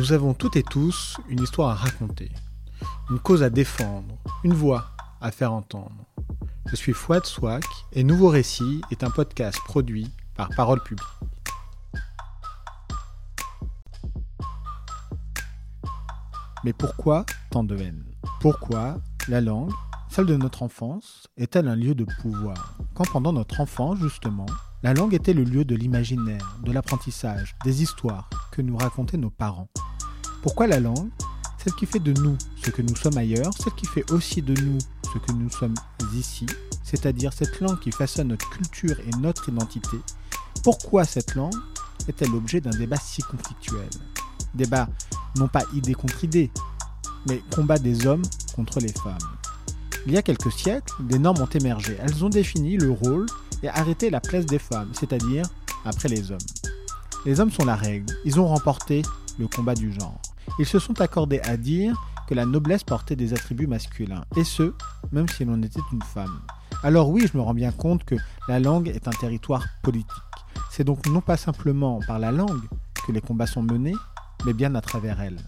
Nous avons toutes et tous une histoire à raconter, une cause à défendre, une voix à faire entendre. Je suis Fouad Souak et Nouveau Récit est un podcast produit par Parole Publique. Mais pourquoi tant de haine? Pourquoi la langue, celle de notre enfance, est-elle un lieu de pouvoir? Quand pendant notre enfance, justement, la langue était le lieu de l'imaginaire, de l'apprentissage, des histoires que nous racontaient nos parents. Pourquoi la langue? Celle qui fait de nous ce que nous sommes ailleurs, celle qui fait aussi de nous ce que nous sommes ici, c'est-à-dire cette langue qui façonne notre culture et notre identité. Pourquoi cette langue est-elle l'objet d'un débat si conflictuel? Débat non pas idée contre idée, mais combat des hommes contre les femmes. Il y a quelques siècles, des normes ont émergé. Elles ont défini le rôle et arrêté la place des femmes, c'est-à-dire après les hommes. Les hommes sont la règle, ils ont remporté le combat du genre. Ils se sont accordés à dire que la noblesse portait des attributs masculins, et ce, même si l'on était une femme. Alors oui, je me rends bien compte que la langue est un territoire politique. C'est donc non pas simplement par la langue que les combats sont menés, mais bien à travers elle.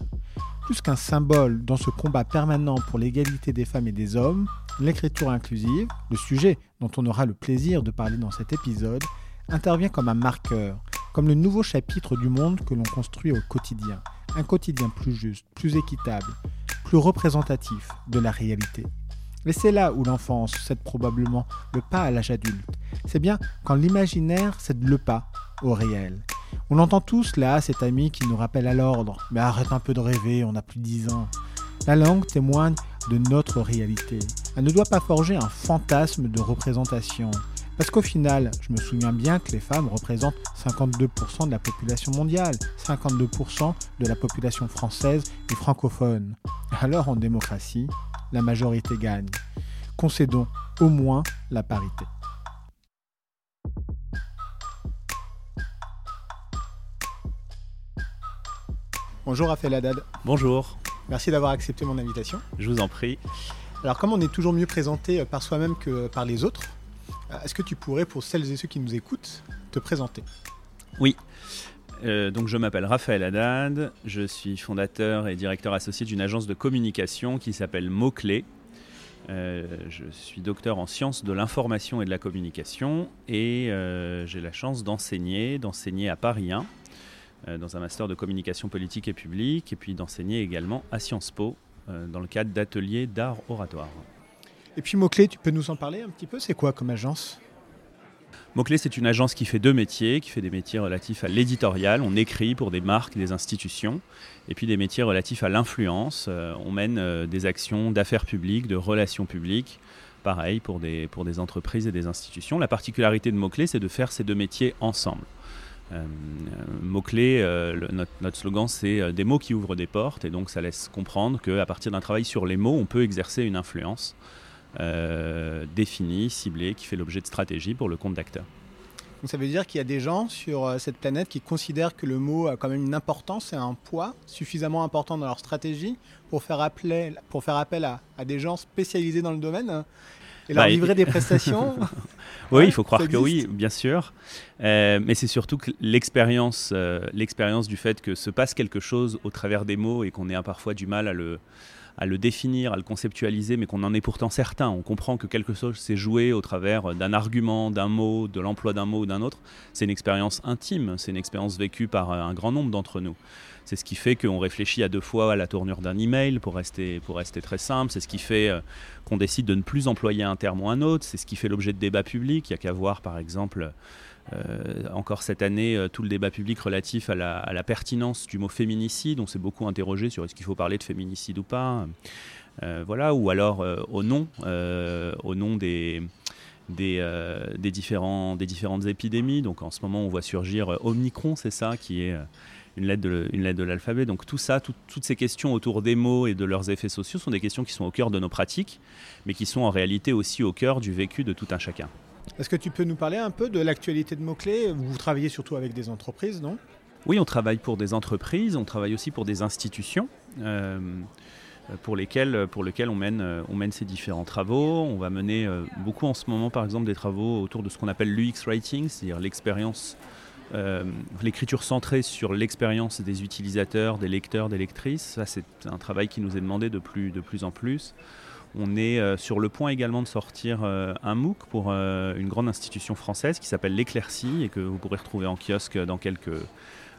Plus qu'un symbole dans ce combat permanent pour l'égalité des femmes et des hommes, l'écriture inclusive, le sujet dont on aura le plaisir de parler dans cet épisode, intervient comme un marqueur, comme le nouveau chapitre du monde que l'on construit au quotidien. Un quotidien plus juste, plus équitable, plus représentatif de la réalité. Et c'est là où l'enfance cède probablement le pas à l'âge adulte. C'est bien quand l'imaginaire cède le pas au réel. On entend tous là cet ami qui nous rappelle à l'ordre. Mais arrête un peu de rêver, on a plus de 10 ans. La langue témoigne de notre réalité. Elle ne doit pas forger un fantasme de représentation. Parce qu'au final, je me souviens bien que les femmes représentent 52% de la population mondiale, 52% de la population française et francophone. Alors en démocratie, la majorité gagne. Concédons au moins la parité. Bonjour Raphaël Haddad. Bonjour. Merci d'avoir accepté mon invitation. Je vous en prie. Alors comme on est toujours mieux présenté par soi-même que par les autres, est-ce que tu pourrais, pour celles et ceux qui nous écoutent, te présenter? Oui. Euh, donc je m'appelle Raphaël Haddad, je suis fondateur et directeur associé d'une agence de communication qui s'appelle Mots-Clés. Euh, je suis docteur en sciences de l'information et de la communication et j'ai la chance d'enseigner, d'enseigner à Paris 1 euh, dans un master de communication politique et publique, et puis d'enseigner également à Sciences Po euh, dans le cadre d'ateliers d'art oratoire. Et puis Mot-Clé, tu peux nous en parler un petit peu C'est quoi comme agence? Mot-Clé, c'est une agence qui fait deux métiers, qui fait des métiers relatifs à l'éditorial. On écrit pour des marques, des institutions, et puis des métiers relatifs à l'influence. Euh, on mène des actions d'affaires publiques, de relations publiques, pareil pour des, pour des entreprises et des institutions. La particularité de Mot-Clé, c'est de faire ces deux métiers ensemble. Euh, euh, notre, slogan, c'est euh, des mots qui ouvrent des portes, et donc ça laisse comprendre qu'à partir d'un travail sur les mots, on peut exercer une influence définie, ciblée, qui fait l'objet de stratégies pour le compte d'acteurs. Donc ça veut dire qu'il y a des gens sur cette planète qui considèrent que le mot a quand même une importance et un poids suffisamment important dans leur stratégie pour faire, appel, pour faire appel à, à des gens spécialisés dans le domaine et leur bah, livrer des prestations Oui, il faut croire que oui, bien sûr. Euh, mais c'est surtout que l'expérience, euh, l'expérience du fait que se passe quelque chose au travers des mots et qu'on ait parfois du mal à le, à le définir, à le conceptualiser, mais qu'on en est pourtant certain. On comprend que quelque chose s'est joué au travers d'un argument, d'un mot, de l'emploi d'un mot ou d'un autre. C'est une expérience intime, c'est une expérience vécue par un grand nombre d'entre nous. C'est ce qui fait qu'on réfléchit à deux fois à la tournure d'un email pour rester, pour rester très simple. C'est ce qui fait euh, qu'on décide de ne plus employer un terme ou un autre. C'est ce qui fait l'objet de débats publics. Il n'y a qu'à voir, par exemple, euh, encore cette année, euh, tout le débat public relatif à la, pertinence du mot féminicide. On s'est beaucoup interrogé sur est-ce qu'il faut parler de féminicide ou pas. voilà, ou alors au nom, au nom des, des, des, différents, des différentes épidémies. Donc en ce moment, on voit surgir Omicron, c'est ça, qui est une lettre de, une lettre de l'alphabet. Donc tout ça, toutes ces questions autour des mots et de leurs effets sociaux sont des questions qui sont au cœur de nos pratiques, mais qui sont en réalité aussi au cœur du vécu de tout un chacun. Est-ce que tu peux nous parler un peu de l'actualité de mots-clés? Vous travaillez surtout avec des entreprises, non? Oui, on travaille pour des entreprises, on travaille aussi pour des institutions. Euh, pour lesquelles, pour lesquelles on, mène, on mène ces différents travaux. On va mener euh, beaucoup en ce moment, par exemple, des travaux autour de ce qu'on appelle l'UX Writing, c'est-à-dire l'expérience l'écriture centrée sur l'expérience des utilisateurs, des lecteurs, des lectrices. C'est un travail qui nous est demandé de plus, de plus en plus. On est sur le point également de sortir un MOOC pour une grande institution française qui s'appelle l'Éclaircie et que vous pourrez retrouver en kiosque dans quelques,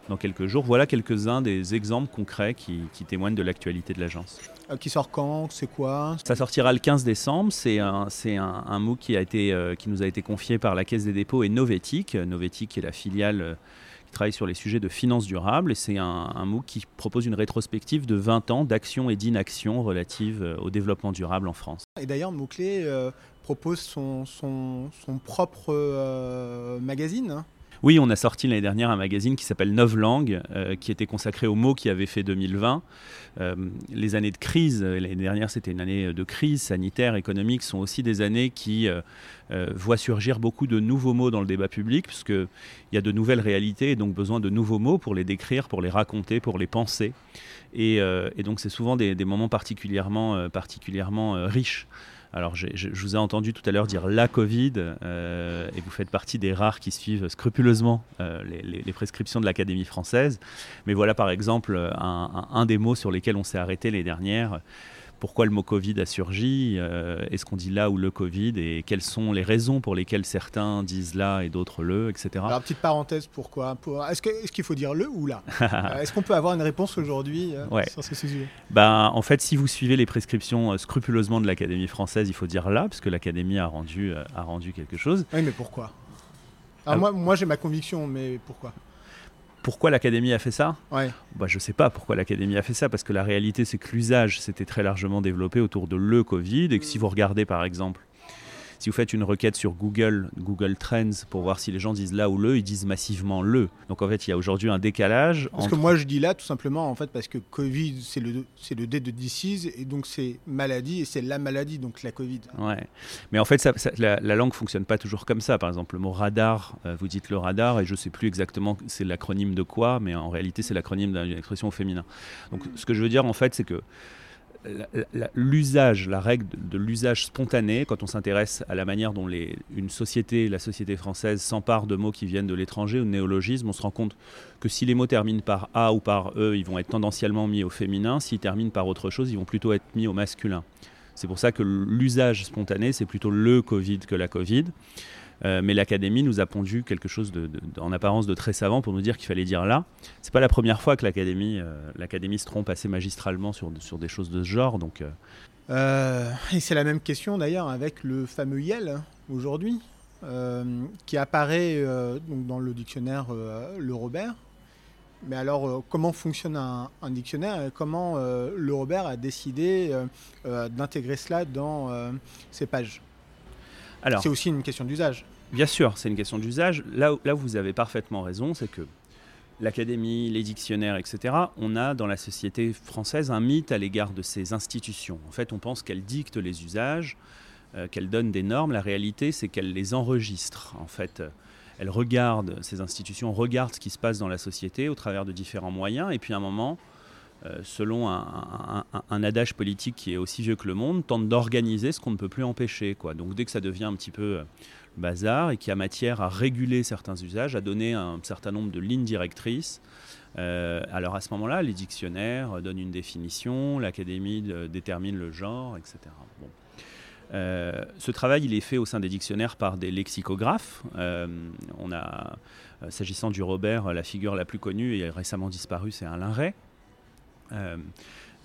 dans quelques jours. Voilà quelques-uns des exemples concrets qui, témoignent de l'actualité de l'agence. Euh, qui sort quand C'est quoi? Ça sortira le 15 décembre. C'est un, un, un, MOOC qui, a été, euh, qui nous a été confié par la Caisse des dépôts et Novetic. Novetic est la filiale euh, qui travaille sur les sujets de finances durables. Et c'est un, un, MOOC qui propose une rétrospective de 20 ans d'action et d'inaction relative au développement durable en France. Et d'ailleurs, Mouclé propose son, son, son propre magazine hein. Oui, on a sorti l'année dernière un magazine qui s'appelle Neuf Langues, euh, qui était consacré aux mots qui avaient fait 2020. Euh, les années de crise, euh, l'année dernière c'était une année de crise sanitaire, économique, sont aussi des années qui voient surgir beaucoup de nouveaux mots dans le débat public, puisqu'il y a de nouvelles réalités et donc besoin de nouveaux mots pour les décrire, pour les raconter, pour les penser. Et, donc c'est souvent des, moments particulièrement riches. Alors, je, vous ai entendu tout à l'heure dire la Covid, euh, et vous faites partie des rares qui suivent scrupuleusement euh, les, prescriptions de l'Académie française. Mais voilà, par exemple, un, des mots sur lesquels on s'est arrêté les dernières pourquoi le mot Covid a surgi, euh, est-ce qu'on dit là ou le Covid, et quelles sont les raisons pour lesquelles certains disent là et d'autres le, etc. Alors, petite parenthèse, pourquoi Est-ce qu'il faut dire le ou là euh, Est-ce qu'on peut avoir une réponse aujourd'hui euh, sur ce sujet? Ben, En fait, si vous suivez les prescriptions scrupuleusement de l'Académie française, il faut dire là, puisque l'Académie a rendu, a rendu quelque chose. Oui, mais pourquoi? Alors, moi, moi j'ai ma conviction, mais pourquoi? Pourquoi l'Académie a fait ça ouais. bah, Je ne sais pas pourquoi l'Académie a fait ça, parce que la réalité, c'est que l'usage s'était très largement développé autour de le Covid, et que si vous regardez par exemple si vous faites une requête sur Google, Google Trends, pour voir si les gens disent là ou le, ils disent massivement le. Donc en fait, il y a aujourd'hui un décalage. Parce que moi, je dis là tout simplement, en fait, parce que Covid, c'est le, c'est le D de disease, et donc c'est maladie, et c'est la maladie, donc la Covid. Ouais. Mais en fait, ça, la, langue fonctionne pas toujours comme ça. Par exemple, le mot radar, euh, vous dites le radar, et je sais plus exactement c'est l'acronyme de quoi, mais en réalité, c'est l'acronyme d'une expression au féminin. Donc ce que je veux dire, en fait, c'est que l'usage, la, règle de, l'usage spontané, quand on s'intéresse à la manière dont les, une société, la société française, s'empare de mots qui viennent de l'étranger ou de néologismes, on se rend compte que si les mots terminent par A ou par E, ils vont être tendanciellement mis au féminin. S'ils terminent par autre chose, ils vont plutôt être mis au masculin. C'est pour ça que l'usage spontané, c'est plutôt le Covid que la Covid. Euh, mais l'académie nous a pondu quelque chose de, en apparence de très savant pour nous dire qu'il fallait dire là. C'est pas la première fois que l'académie, euh, l'académie se trompe assez magistralement sur, sur des choses de ce genre. Donc, euh. et c'est la même question d'ailleurs avec le fameux YEL hein, aujourd'hui, qui apparaît donc dans le dictionnaire Le Robert. Mais alors, comment fonctionne un, dictionnaire et comment Le Robert a décidé d'intégrer cela dans ses pages? C'est aussi une question d'usage. Bien sûr, c'est une question d'usage. Là, là où vous avez parfaitement raison, c'est que l'académie, les dictionnaires, etc., on a dans la société française un mythe à l'égard de ces institutions. En fait, on pense qu'elles dictent les usages, euh, qu'elles donnent des normes. La réalité, c'est qu'elles les enregistrent. En fait, elles regardent, ces institutions regardent ce qui se passe dans la société au travers de différents moyens, et puis à un moment, selon un, adage politique qui est aussi vieux que le monde, tente d'organiser ce qu'on ne peut plus empêcher. Donc dès que ça devient un petit peu euh, bazar et qu'il y a matière à réguler certains usages, à donner un certain nombre de lignes directrices, euh, alors à ce moment-là, les dictionnaires donnent une définition, l'académie détermine le genre, etc. ce travail, il est fait au sein des dictionnaires par des lexicographes. on a, s'agissant du Robert, la figure la plus connue et récemment disparue, c'est Alain Ray. Euh,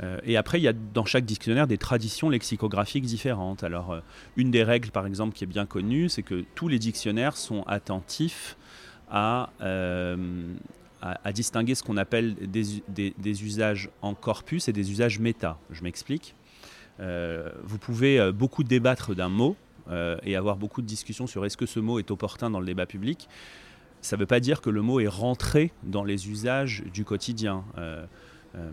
euh, et après, il y a dans chaque dictionnaire des traditions lexicographiques différentes. Alors, euh, une des règles, par exemple, qui est bien connue, c'est que tous les dictionnaires sont attentifs à, distinguer ce qu'on appelle des, usages en corpus et des usages méta. Je m'explique. vous pouvez beaucoup débattre d'un mot et avoir beaucoup de discussions sur est-ce que ce mot est opportun dans le débat public. Ça ne veut pas dire que le mot est rentré dans les usages du quotidien. Euh,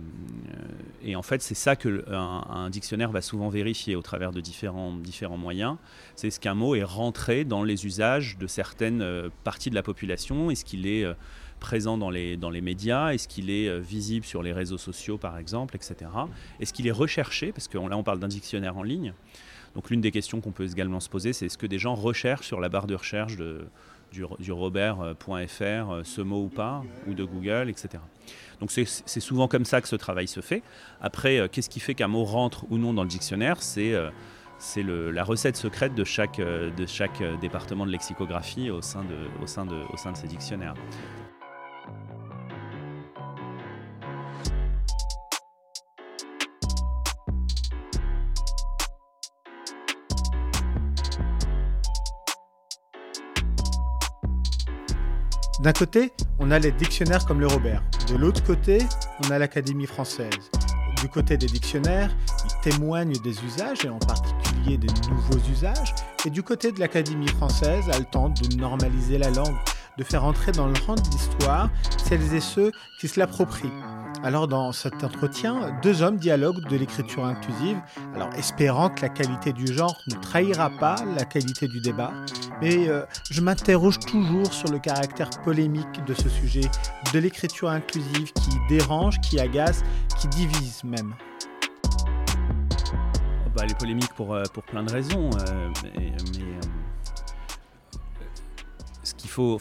et en fait, c'est ça que un, dictionnaire va souvent vérifier au travers de différents, différents moyens. C'est ce qu'un mot est rentré dans les usages de certaines euh, parties de la population. Est-ce qu'il est, euh, présent dans les, dans les médias? Est-ce qu'il est visible sur les réseaux sociaux, par exemple, etc. Est-ce qu'il est recherché? Parce que là, on parle d'un dictionnaire en ligne. Donc l'une des questions qu'on peut également se poser, c'est est-ce que des gens recherchent sur la barre de recherche de, du robert.fr, ce mot ou pas, ou de Google, etc. Donc c'est souvent comme ça que ce travail se fait. Après, qu'est-ce qui fait qu'un mot rentre ou non dans le dictionnaire? C'est c'est la recette secrète de chaque, chaque département de lexicographie au sein de ces dictionnaires. D'un côté, on a les dictionnaires comme le Robert. De l'autre côté, on a l'Académie française. Du côté des dictionnaires, ils témoignent des usages et en particulier des nouveaux usages. Et du côté de l'Académie française, elle tente de normaliser la langue, de faire entrer dans le rang de l'histoire celles et ceux qui se l'approprient. Alors dans cet entretien, deux hommes dialoguent de l'écriture inclusive, alors espérant que la qualité du genre ne trahira pas la qualité du débat, mais euh, je m'interroge toujours sur le caractère polémique de ce sujet, de l'écriture inclusive qui dérange, qui agace, qui divise même. Bah, elle est polémique pour, euh, plein de raisons, euh, mais, ce qu'il faut,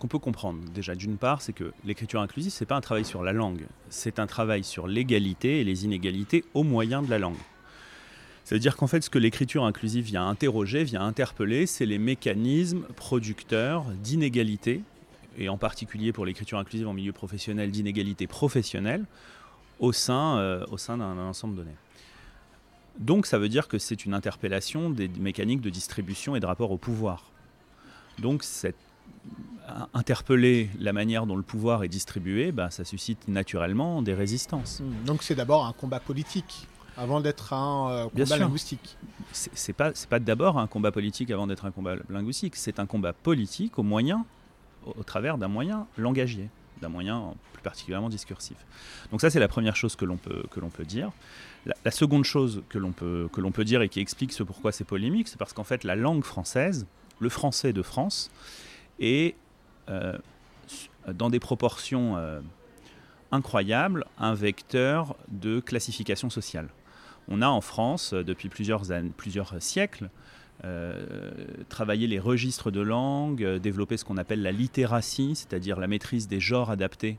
qu'on peut comprendre déjà d'une part, c'est que l'écriture inclusive, c'est pas un travail sur la langue, c'est un travail sur l'égalité et les inégalités au moyen de la langue. Ça veut dire qu'en fait, ce que l'écriture inclusive vient interroger, vient interpeller, c'est les mécanismes producteurs d'inégalités, et en particulier pour l'écriture inclusive en milieu professionnel, d'inégalités professionnelles au sein, euh, au sein d'un ensemble donné. Donc ça veut dire que c'est une interpellation des mécaniques de distribution et de rapport au pouvoir. Donc cette interpeller la manière dont le pouvoir est distribué, bah, ça suscite naturellement des résistances. Hmm. Donc c'est d'abord un combat politique avant d'être un euh, combat linguistique. C'est pas pas d'abord un combat politique avant d'être un combat linguistique. C'est un combat politique au moyen, au, travers d'un moyen langagier, d'un moyen plus particulièrement discursif. Donc ça c'est la première chose que l'on peut que l'on peut dire. La, la, seconde chose que l'on peut que l'on peut dire et qui explique ce pourquoi c'est polémique, c'est parce qu'en fait la langue française, le français de France, est euh, dans des proportions euh, incroyables, un vecteur de classification sociale. On a en France, euh, depuis plusieurs, siècles, travaillé les registres de langue, développé ce qu'on appelle la littératie, c'est-à-dire la maîtrise des genres adaptés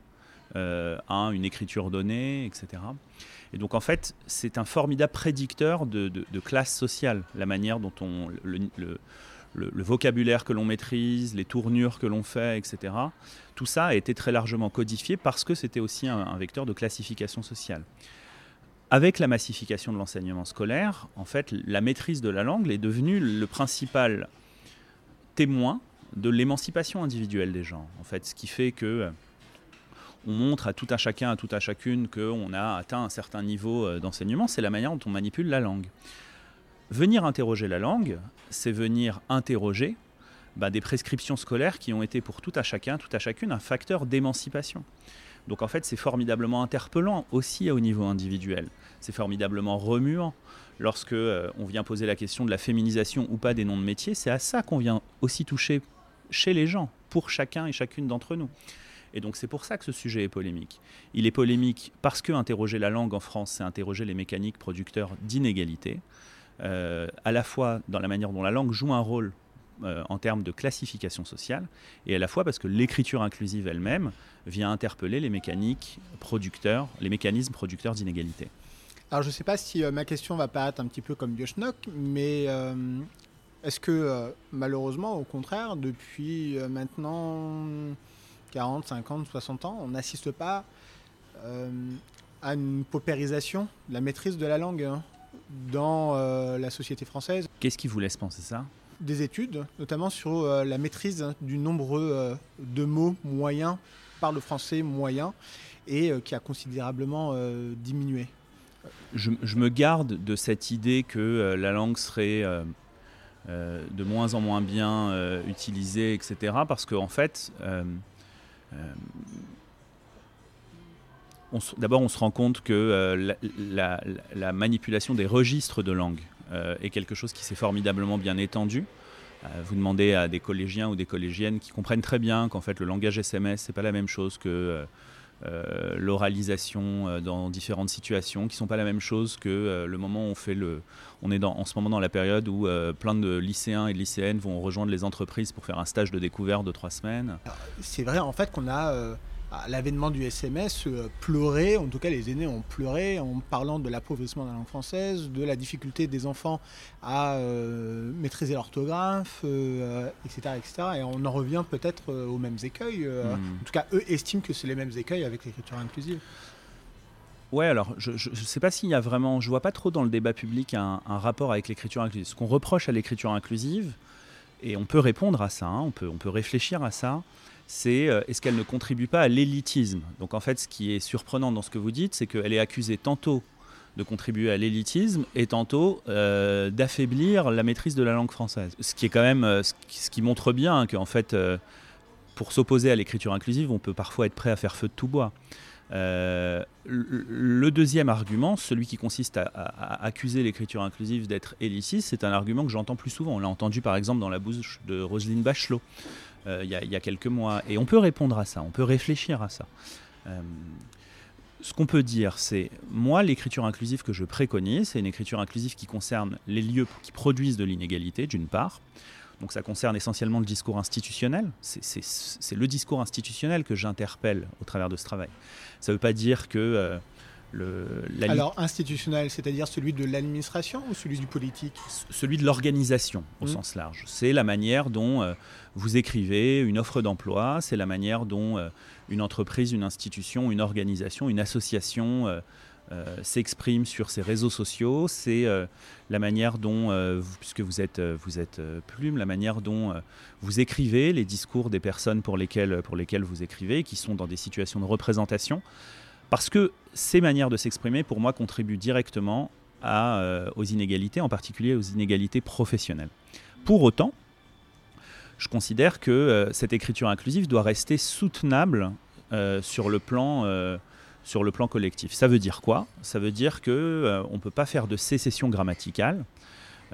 à une écriture donnée, etc. Et donc en fait, c'est un formidable prédicteur de, classe sociale, la manière dont on, le, vocabulaire que l'on maîtrise, les tournures que l'on fait, etc. Tout ça a été très largement codifié parce que c'était aussi un, vecteur de classification sociale. Avec la massification de l'enseignement scolaire, en fait, la maîtrise de la langue est devenue le principal témoin de l'émancipation individuelle des gens. En fait, ce qui fait que euh, on montre à tout un chacun, à tout à chacune qu'on a atteint un certain niveau euh, d'enseignement, c'est la manière dont on manipule la langue. Venir interroger la langue, c'est venir interroger bah, des prescriptions scolaires qui ont été pour tout à chacun, tout à chacune, un facteur d'émancipation. Donc en fait, c'est formidablement interpellant aussi au niveau individuel. C'est formidablement remuant. Lorsque euh, on vient poser la question de la féminisation ou pas des noms de métiers, c'est à ça qu'on vient aussi toucher chez les gens, pour chacun et chacune d'entre nous. Et donc c'est pour ça que ce sujet est polémique. Il est polémique parce que interroger la langue en France, c'est interroger les mécaniques producteurs d'inégalités. Euh, à la fois dans la manière dont la langue joue un rôle euh, en termes de classification sociale, et à la fois parce que l'écriture inclusive elle-même vient interpeller les mécaniques producteurs, les mécanismes producteurs d'inégalité. Alors je ne sais pas si euh, ma question va paraître un petit peu comme Bioschnock, mais est-ce que malheureusement, au contraire, depuis maintenant 40, 50, 60 ans, on n'assiste pas à une paupérisation de la maîtrise de la langue hein? Dans euh, la société française. Qu'est-ce qui vous laisse penser ça? Des études, notamment sur euh, la maîtrise du nombre euh, de mots moyens par le français moyen et qui a considérablement diminué. Je, me garde de cette idée que la langue serait de moins en moins bien utilisée, etc. Parce qu'en en fait, d'abord, on se rend compte que euh, la, manipulation des registres de langue euh, est quelque chose qui s'est formidablement bien étendu. Euh, vous demandez à des collégiens ou des collégiennes qui comprennent très bien qu'en fait le langage SMS c'est pas la même chose que l'oralisation dans différentes situations, qui ne sont pas la même chose que le moment où on fait le... On est en ce moment dans la période où plein de lycéens et de lycéennes vont rejoindre les entreprises pour faire un stage de découverte de trois semaines. C'est vrai en fait qu'on a à l'avènement du SMS, euh, pleurer, en tout cas les aînés ont pleuré en parlant de l'appauvrissement de la langue française, de la difficulté des enfants à euh, maîtriser l'orthographe, etc., euh, etc. Et on en revient peut-être aux mêmes écueils. Hmm. En tout cas, eux estiment que c'est les mêmes écueils avec l'écriture inclusive. Ouais, alors je ne sais pas s'il y a vraiment, je vois pas trop dans le débat public un, rapport avec l'écriture inclusive. Ce qu'on reproche à l'écriture inclusive, et on peut répondre à ça, hein, on, peut, on peut réfléchir à ça, c'est euh, est-ce qu'elle ne contribue pas à l'élitisme? Donc en fait, ce qui est surprenant dans ce que vous dites, c'est qu'elle est accusée tantôt de contribuer à l'élitisme et tantôt euh, d'affaiblir la maîtrise de la langue française. Ce qui est quand même euh, ce qui montre bien qu'en fait, pour s'opposer à l'écriture inclusive, on peut parfois être prêt à faire feu de tout bois. le deuxième argument, celui qui consiste à, à accuser l'écriture inclusive d'être élitiste, c'est un argument que j'entends plus souvent. On l'a entendu par exemple dans la bouche de Roselyne Bachelot. Euh, il y, a quelques mois. Et on peut répondre à ça, on peut réfléchir à ça. Euh, ce qu'on peut dire, c'est moi, l'écriture inclusive que je préconise, c'est une écriture inclusive qui concerne les lieux qui produisent de l'inégalité, d'une part. Donc ça concerne essentiellement le discours institutionnel. C'est le discours institutionnel que j'interpelle au travers de ce travail. Ça ne veut pas dire que euh, alors institutionnel, c'est-à-dire celui de l'administration ou celui du politique? Celui de l'organisation au mmh. sens large. C'est la manière dont euh, vous écrivez une offre d'emploi, c'est la manière dont euh, une entreprise, une institution, une organisation, une association euh, s'exprime sur ses réseaux sociaux, c'est la manière dont, puisque vous êtes, vous êtes plume, la manière dont vous écrivez les discours des personnes pour lesquelles, vous écrivez, qui sont dans des situations de représentation. Parce que ces manières de s'exprimer, pour moi, contribuent directement euh, aux inégalités, en particulier aux inégalités professionnelles. Pour autant, je considère que euh, cette écriture inclusive doit rester soutenable euh, sur, le plan, sur le plan collectif. Ça veut dire quoi? Ça veut dire qu'on ne peut pas faire de sécession grammaticale.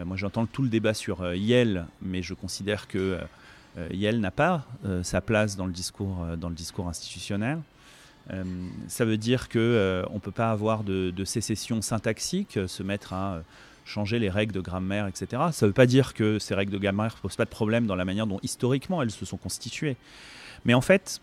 moi, j'entends tout le débat sur Yel, mais je considère que Yel n'a pas sa place dans le discours, dans le discours institutionnel. Euh, ça veut dire qu'on euh, ne peut pas avoir de, sécession syntaxique, euh, se mettre à changer les règles de grammaire, etc. Ça ne veut pas dire que ces règles de grammaire ne posent pas de problème dans la manière dont historiquement elles se sont constituées. Mais en fait,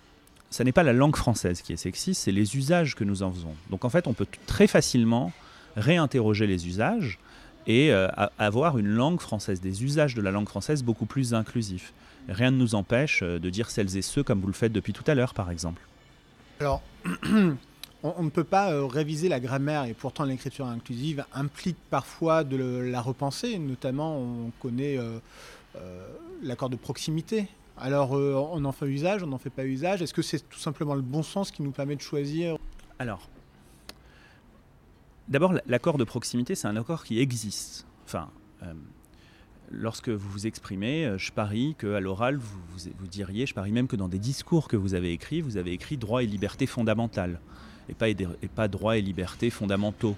ce n'est pas la langue française qui est sexiste, c'est les usages que nous en faisons. Donc en fait, on peut très facilement réinterroger les usages et avoir une langue française, des usages de la langue française beaucoup plus inclusifs. Rien ne nous empêche de dire celles et ceux comme vous le faites depuis tout à l'heure, par exemple. Alors, on, ne peut pas euh, réviser la grammaire et pourtant l'écriture inclusive implique parfois de la repenser. Notamment, on connaît euh, euh, l'accord de proximité. Alors, on en fait usage, on n'en fait pas usage. Est-ce que c'est tout simplement le bon sens qui nous permet de choisir? Alors, d'abord, l'accord de proximité, c'est un accord qui existe. Enfin, lorsque vous vous exprimez, je parie qu'à l'oral, vous, vous, diriez, je parie même que dans des discours que vous avez écrits, vous avez écrit droit et liberté fondamentale, et pas, et pas droit et liberté fondamentaux.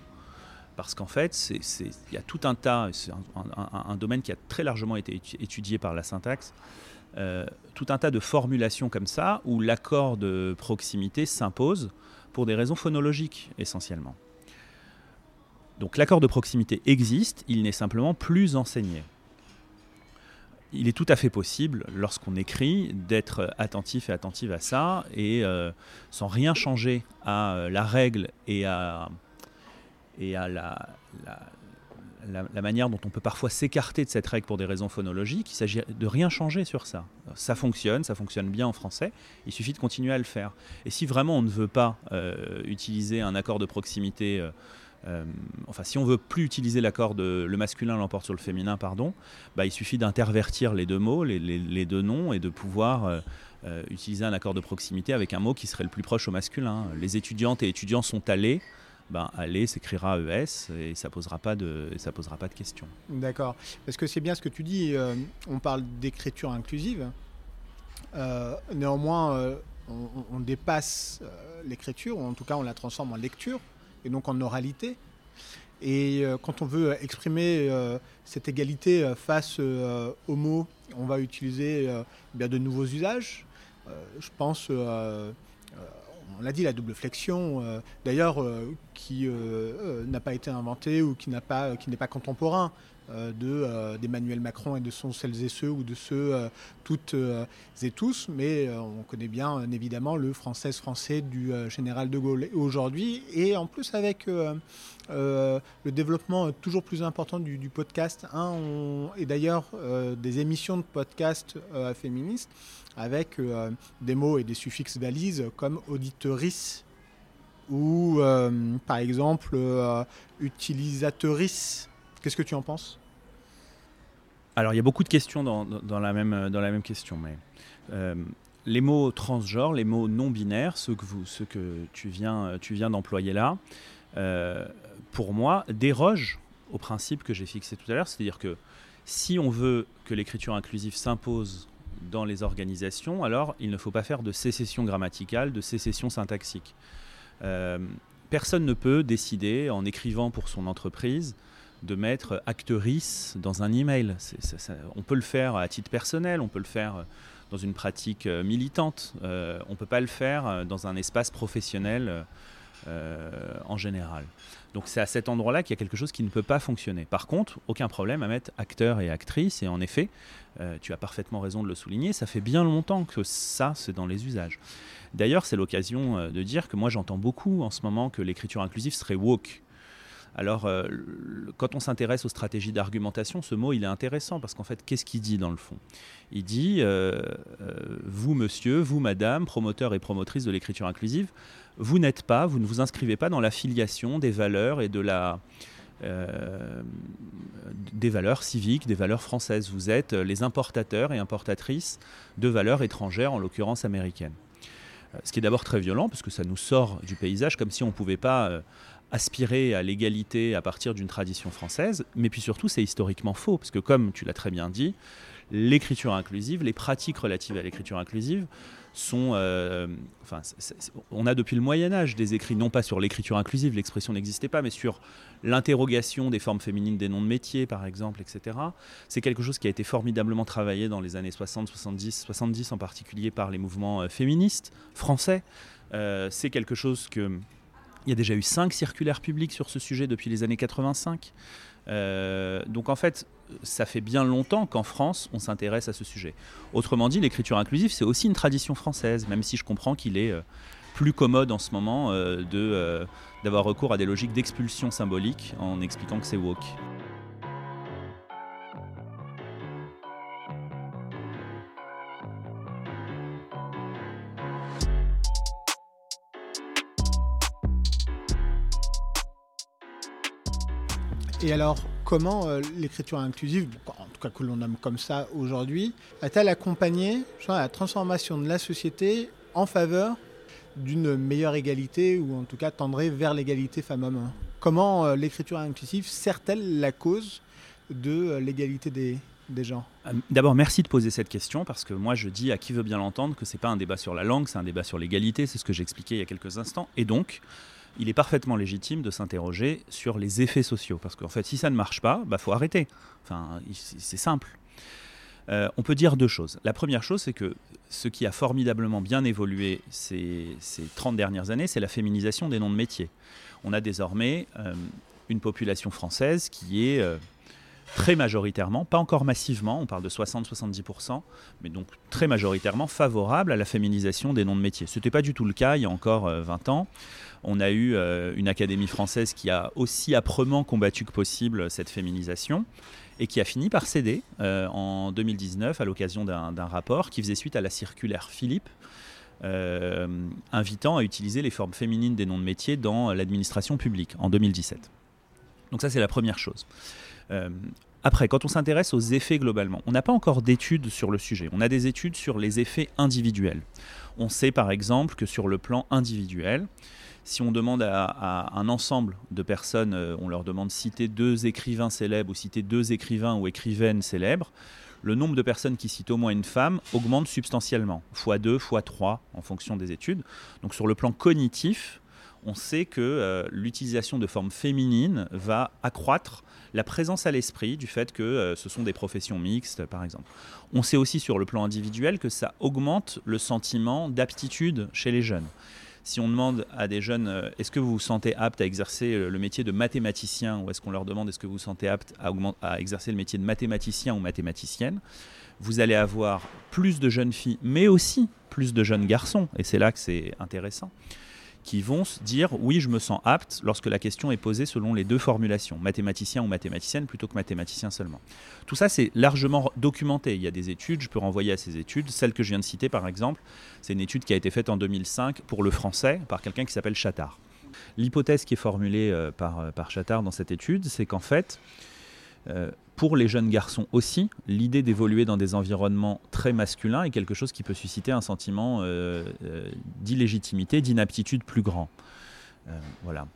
Parce qu'en fait, il y a tout un tas, c'est un, domaine qui a très largement été étudié par la syntaxe, euh, tout un tas de formulations comme ça, où l'accord de proximité s'impose pour des raisons phonologiques essentiellement. Donc l'accord de proximité existe, il n'est simplement plus enseigné il est tout à fait possible, lorsqu'on écrit, d'être attentif et attentive à ça, et euh, sans rien changer à euh, la règle et à, et à la, manière dont on peut parfois s'écarter de cette règle pour des raisons phonologiques, il s'agit de rien changer sur ça. Ça fonctionne, ça fonctionne bien en français, il suffit de continuer à le faire. Et si vraiment on ne veut pas euh, utiliser un accord de proximité euh, enfin, si on veut plus utiliser l'accord de le masculin l'emporte sur le féminin, pardon, bah, il suffit d'intervertir les deux mots, les, deux noms, et de pouvoir euh, euh, utiliser un accord de proximité avec un mot qui serait le plus proche au masculin. Les étudiantes et étudiants sont allés. Ben, aller s'écrira ES et ça posera pas de ça posera pas de questions. D'accord, parce que c'est bien ce que tu dis. on parle d'écriture inclusive. néanmoins, on, on, dépasse l'écriture, ou en tout cas on la transforme en lecture et donc en oralité. Et euh, quand on veut exprimer euh, cette égalité euh, face aux mots, on va utiliser bien de nouveaux usages. je pense, on l'a dit, la double flexion, d'ailleurs, qui n'a pas été inventée ou qui n'est pas, pas contemporain. Euh, de, euh, d'Emmanuel Macron et de son celles et ceux ou de ceux euh, toutes et tous, mais on connaît bien évidemment le français-français du général de Gaulle aujourd'hui, et en plus avec le développement toujours plus important du, podcast, hein, et d'ailleurs des émissions de podcast féministes avec des mots et des suffixes valises comme auditorice ou par exemple utilisatrice Qu'est-ce que tu en penses? Alors, il y a beaucoup de questions dans, la, même, question, mais euh, les mots transgenres, les mots non binaires, ceux que, tu viens d'employer là, euh, pour moi, dérogent au principe que j'ai fixé tout à l'heure, c'est-à-dire que si on veut que l'écriture inclusive s'impose dans les organisations, alors il ne faut pas faire de sécession grammaticale, de sécession syntaxique. Euh, personne ne peut décider, en écrivant pour son entreprise, de mettre actrice dans un email. on peut le faire à titre personnel, on peut le faire dans une pratique euh, militante, euh, on ne peut pas le faire euh, dans un espace professionnel en général. Donc c'est à cet endroit-là qu'il y a quelque chose qui ne peut pas fonctionner. Par contre, aucun problème à mettre acteur et actrice, et en effet, tu as parfaitement raison de le souligner, ça fait bien longtemps que ça, c'est dans les usages. D'ailleurs, c'est l'occasion de dire que moi j'entends beaucoup en ce moment que l'écriture inclusive serait woke. Alors, euh, quand on s'intéresse aux stratégies d'argumentation, ce mot, il est intéressant parce qu'en fait, qu'est-ce qu'il dit dans le fond? Il dit, euh, euh, vous monsieur, vous madame, promoteur et promotrice de l'écriture inclusive, vous n'êtes pas, vous ne vous inscrivez pas dans la filiation des valeurs et de la... des valeurs civiques, des valeurs françaises. Vous êtes les importateurs et importatrices de valeurs étrangères, en l'occurrence américaines. Ce qui est d'abord très violent, parce que ça nous sort du paysage, comme si on ne pouvait pas aspirer à l'égalité à partir d'une tradition française, mais puis surtout c'est historiquement faux, parce que comme tu l'as très bien dit, l'écriture inclusive, les pratiques relatives à l'écriture inclusive sont... Euh, enfin, on a depuis le Moyen Âge des écrits, non pas sur l'écriture inclusive, l'expression n'existait pas, mais sur l'interrogation des formes féminines des noms de métiers, par exemple, etc. C'est quelque chose qui a été formidablement travaillé dans les années 60, 70, 70 en particulier par les mouvements euh, féministes français. Euh, c'est quelque chose que il y a déjà eu cinq circulaires publics sur ce sujet depuis les années 85. Euh, donc en fait, ça fait bien longtemps qu'en France, on s'intéresse à ce sujet. Autrement dit, l'écriture inclusive, c'est aussi une tradition française, même si je comprends qu'il est euh, plus commode en ce moment euh, d'avoir recours à des logiques d'expulsion symbolique en expliquant que c'est woke. Et alors, comment euh, l'écriture inclusive, en tout cas que l'on nomme comme ça aujourd'hui, a-t-elle accompagné la transformation de la société en faveur d'une meilleure égalité ou en tout cas tendrait vers l'égalité femmes-hommes? Comment euh, l'écriture inclusive sert-elle la cause de euh, l'égalité des, des gens? D'abord, merci de poser cette question parce que moi je dis à qui veut bien l'entendre que ce n'est pas un débat sur la langue, c'est un débat sur l'égalité, c'est ce que j'expliquais il y a quelques instants. Et donc, il est parfaitement légitime de s'interroger sur les effets sociaux. Parce qu'en fait, si ça ne marche pas, il bah, faut arrêter. Enfin, c'est simple. Euh, on peut dire deux choses. La première chose, c'est que ce qui a formidablement bien évolué ces, ces 30 dernières années, c'est la féminisation des noms de métiers. On a désormais euh, une population française qui est euh, très majoritairement, pas encore massivement, on parle de 60-70%, mais donc très majoritairement favorable à la féminisation des noms de métiers. Ce n'était pas du tout le cas il y a encore 20 ans. On a eu euh, une académie française qui a aussi âprement combattu que possible cette féminisation et qui a fini par céder euh, en 2019 à l'occasion d'un rapport qui faisait suite à la circulaire Philippe. Euh, invitant à utiliser les formes féminines des noms de métiers dans l'administration publique en 2017. Donc ça c'est la première chose. Après, quand on s'intéresse aux effets globalement, on n'a pas encore d'études sur le sujet. On a des études sur les effets individuels. On sait par exemple que sur le plan individuel, si on demande à, un ensemble de personnes, euh, on leur demande de citer deux écrivains célèbres ou citer deux écrivains ou écrivaines célèbres, le nombre de personnes qui citent au moins une femme augmente substantiellement, fois deux, fois trois en fonction des études. Donc sur le plan cognitif, on sait que euh, l'utilisation de formes féminines va accroître la présence à l'esprit du fait que euh, ce sont des professions mixtes, par exemple. On sait aussi sur le plan individuel que ça augmente le sentiment d'aptitude chez les jeunes. Si on demande à des jeunes euh, est-ce que vous vous sentez apte à exercer le métier de mathématicien ou est-ce qu'on leur demande est-ce que vous vous sentez apte à, exercer le métier de mathématicien ou mathématicienne, vous allez avoir plus de jeunes filles, mais aussi plus de jeunes garçons, et c'est là que c'est intéressant, qui vont se dire oui, je me sens apte lorsque la question est posée selon les deux formulations, mathématicien ou mathématicienne plutôt que mathématicien seulement. Tout ça, c'est largement documenté. Il y a des études, je peux renvoyer à ces études. Celle que je viens de citer, par exemple, c'est une étude qui a été faite en 2005 pour le français par quelqu'un qui s'appelle Chattard. L'hypothèse qui est formulée euh, par, euh, par Chattard dans cette étude, c'est qu'en fait, euh, pour les jeunes garçons aussi, l'idée d'évoluer dans des environnements très masculins est quelque chose qui peut susciter un sentiment euh, euh, d'illégitimité, d'inaptitude plus grand. voilà.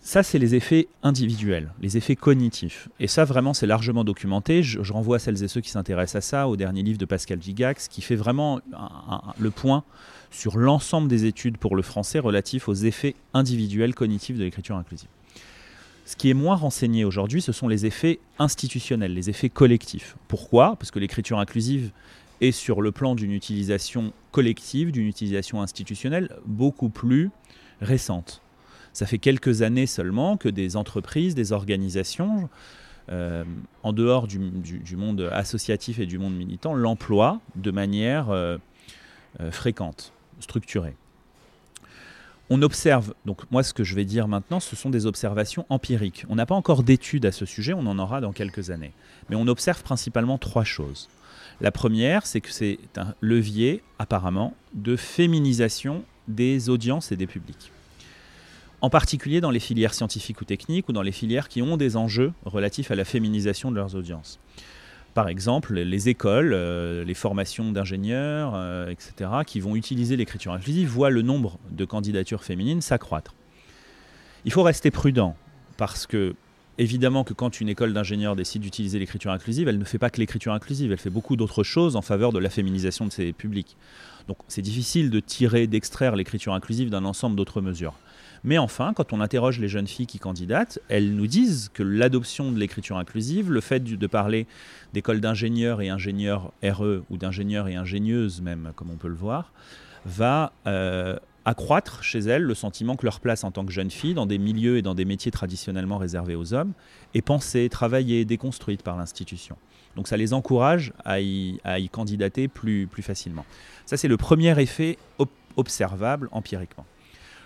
Ça, c'est les effets individuels, les effets cognitifs. Et ça, vraiment, c'est largement documenté. Je, renvoie à celles et ceux qui s'intéressent à ça, au dernier livre de Pascal Gigax, qui fait vraiment le point sur l'ensemble des études pour le français relatifs aux effets individuels cognitifs de l'écriture inclusive. Ce qui est moins renseigné aujourd'hui, ce sont les effets institutionnels, les effets collectifs. Pourquoi? Parce que l'écriture inclusive est sur le plan d'une utilisation collective, d'une utilisation institutionnelle beaucoup plus récente. Ça fait quelques années seulement que des entreprises, des organisations, euh, en dehors du, monde associatif et du monde militant, l'emploient de manière euh, euh, fréquente, structurée on observe, donc moi ce que je vais dire maintenant, ce sont des observations empiriques. On n'a pas encore d'études à ce sujet, on en aura dans quelques années. Mais on observe principalement trois choses. La première, c'est que c'est un levier, apparemment, de féminisation des audiences et des publics. En particulier dans les filières scientifiques ou techniques ou dans les filières qui ont des enjeux relatifs à la féminisation de leurs audiences. Par exemple, les écoles, euh, les formations d'ingénieurs, euh, etc., qui vont utiliser l'écriture inclusive, voient le nombre de candidatures féminines s'accroître. Il faut rester prudent, parce que, évidemment, que quand une école d'ingénieurs décide d'utiliser l'écriture inclusive, elle ne fait pas que l'écriture inclusive, elle fait beaucoup d'autres choses en faveur de la féminisation de ses publics. Donc c'est difficile de tirer, d'extraire l'écriture inclusive d'un ensemble d'autres mesures. Mais enfin, quand on interroge les jeunes filles qui candidatent, elles nous disent que l'adoption de l'écriture inclusive, le fait de parler d'école d'ingénieurs et ingénieurs RE ou d'ingénieurs et ingénieuses même, comme on peut le voir, va euh, accroître chez elles le sentiment que leur place en tant que jeune fille dans des milieux et dans des métiers traditionnellement réservés aux hommes est pensée, travaillée, déconstruite par l'institution. Donc ça les encourage à y, candidater plus, plus facilement. Ça c'est le premier effet observable empiriquement.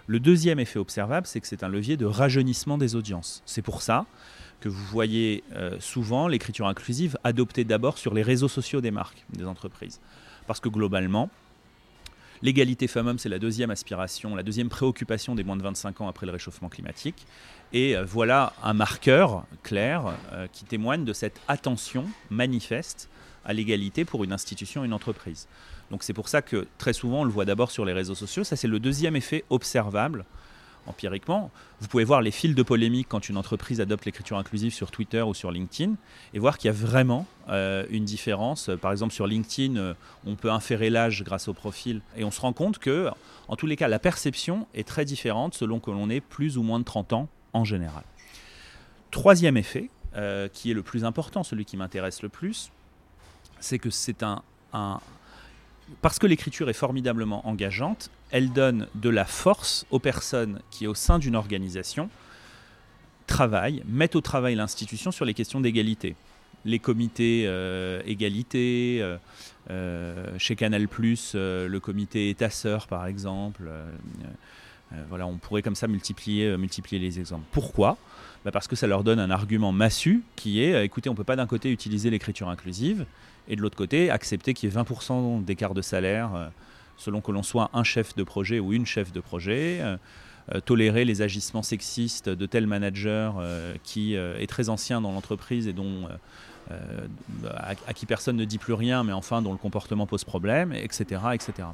Le deuxième effet observable, c'est que c'est un levier de rajeunissement des audiences. C'est pour ça que vous voyez euh, souvent l'écriture inclusive adoptée d'abord sur les réseaux sociaux des marques, des entreprises. Parce que globalement, l'égalité femmes-hommes, c'est la deuxième aspiration, la deuxième préoccupation des moins de 25 ans après le réchauffement climatique. Et euh, voilà un marqueur clair euh, qui témoigne de cette attention manifeste à l'égalité pour une institution, une entreprise. Donc c'est pour ça que très souvent on le voit d'abord sur les réseaux sociaux. Ça c'est le deuxième effet observable empiriquement. Vous pouvez voir les fils de polémique quand une entreprise adopte l'écriture inclusive sur Twitter ou sur LinkedIn et voir qu'il y a vraiment euh, une différence. Par exemple sur LinkedIn, euh, on peut inférer l'âge grâce au profil et on se rend compte que en tous les cas la perception est très différente selon que l'on ait plus ou moins de 30 ans en général. Troisième effet, euh, qui est le plus important, celui qui m'intéresse le plus, c'est que c'est un, parce que l'écriture est formidablement engageante, elle donne de la force aux personnes qui, au sein d'une organisation, travaillent, mettent au travail l'institution sur les questions d'égalité. Les comités euh, égalité, euh, euh, chez Canal, le comité état-sœur, par exemple. voilà, on pourrait comme ça multiplier, multiplier les exemples. Pourquoi? Bah, Parce que ça leur donne un argument massu qui est écoutez, on ne peut pas d'un côté utiliser l'écriture inclusive et de l'autre côté, accepter qu'il y ait 20% d'écart de salaire euh, selon que l'on soit un chef de projet ou une chef de projet. Euh, euh, tolérer les agissements sexistes de tel manager qui est très ancien dans l'entreprise et dont à, qui personne ne dit plus rien, mais enfin dont le comportement pose problème, etc., etc.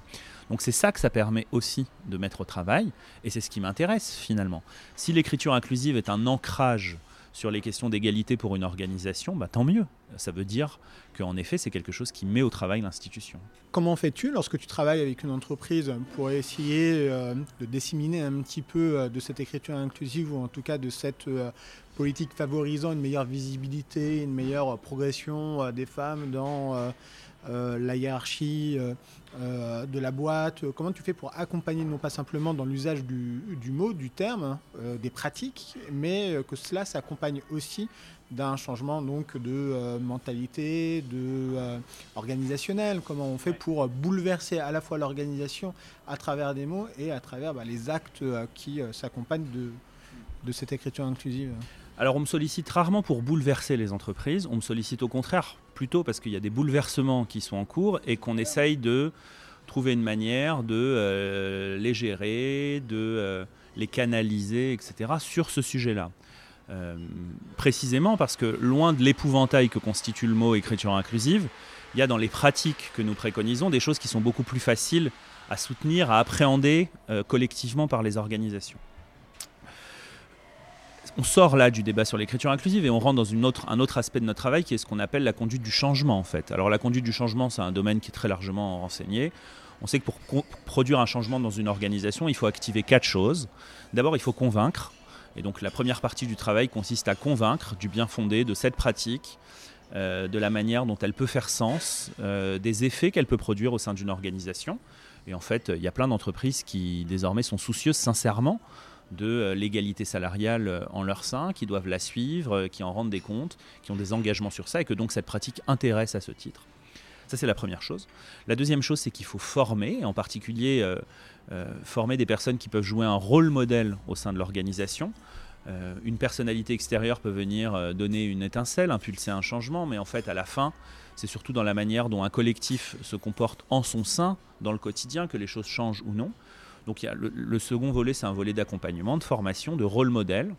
Donc c'est ça que ça permet aussi de mettre au travail, et c'est ce qui m'intéresse finalement. Si l'écriture inclusive est un ancrage sur les questions d'égalité pour une organisation, bah, tant mieux. Ça veut dire qu'en effet, c'est quelque chose qui met au travail l'institution. Comment fais-tu lorsque tu travailles avec une entreprise pour essayer euh, de disséminer un petit peu euh, de cette écriture inclusive ou en tout cas de cette euh, politique favorisant une meilleure visibilité, une meilleure progression des femmes dans la hiérarchie de la boîte Comment tu fais pour accompagner non pas simplement dans l'usage du, mot, du terme, des pratiques, mais que cela s'accompagne aussi d'un changement donc de mentalité, de organisationnel? Comment on fait pour bouleverser à la fois l'organisation à travers des mots et à travers bah, les actes qui s'accompagnent de, de cette écriture inclusive? Alors on me sollicite rarement pour bouleverser les entreprises, on me sollicite au contraire plutôt parce qu'il y a des bouleversements qui sont en cours et qu'on essaye de trouver une manière de euh, les gérer, de euh, les canaliser, etc. sur ce sujet-là. Euh, précisément parce que loin de l'épouvantail que constitue le mot écriture inclusive, il y a dans les pratiques que nous préconisons des choses qui sont beaucoup plus faciles à soutenir, à appréhender collectivement par les organisations on sort là du débat sur l'écriture inclusive et on rentre dans un autre aspect de notre travail qui est ce qu'on appelle la conduite du changement en fait. Alors la conduite du changement, c'est un domaine qui est très largement renseigné. On sait que pour produire un changement dans une organisation, il faut activer quatre choses. D'abord, il faut convaincre. Et donc la première partie du travail consiste à convaincre du bien fondé de cette pratique, euh, de la manière dont elle peut faire sens, euh, des effets qu'elle peut produire au sein d'une organisation. Et en fait, il y a plein d'entreprises qui désormais sont soucieuses sincèrement de euh, l'égalité salariale euh, en leur sein, qui doivent la suivre, euh, qui en rendent des comptes, qui ont des engagements sur ça et que donc cette pratique intéresse à ce titre. Ça, c'est la première chose. La deuxième chose, c'est qu'il faut former, en particulier former des personnes qui peuvent jouer un rôle modèle au sein de l'organisation. une personnalité extérieure peut venir donner une étincelle, impulser un changement, mais en fait, à la fin, c'est surtout dans la manière dont un collectif se comporte en son sein, dans le quotidien, que les choses changent ou non. Donc le, second volet, c'est un volet d'accompagnement, de formation, de rôle modèle.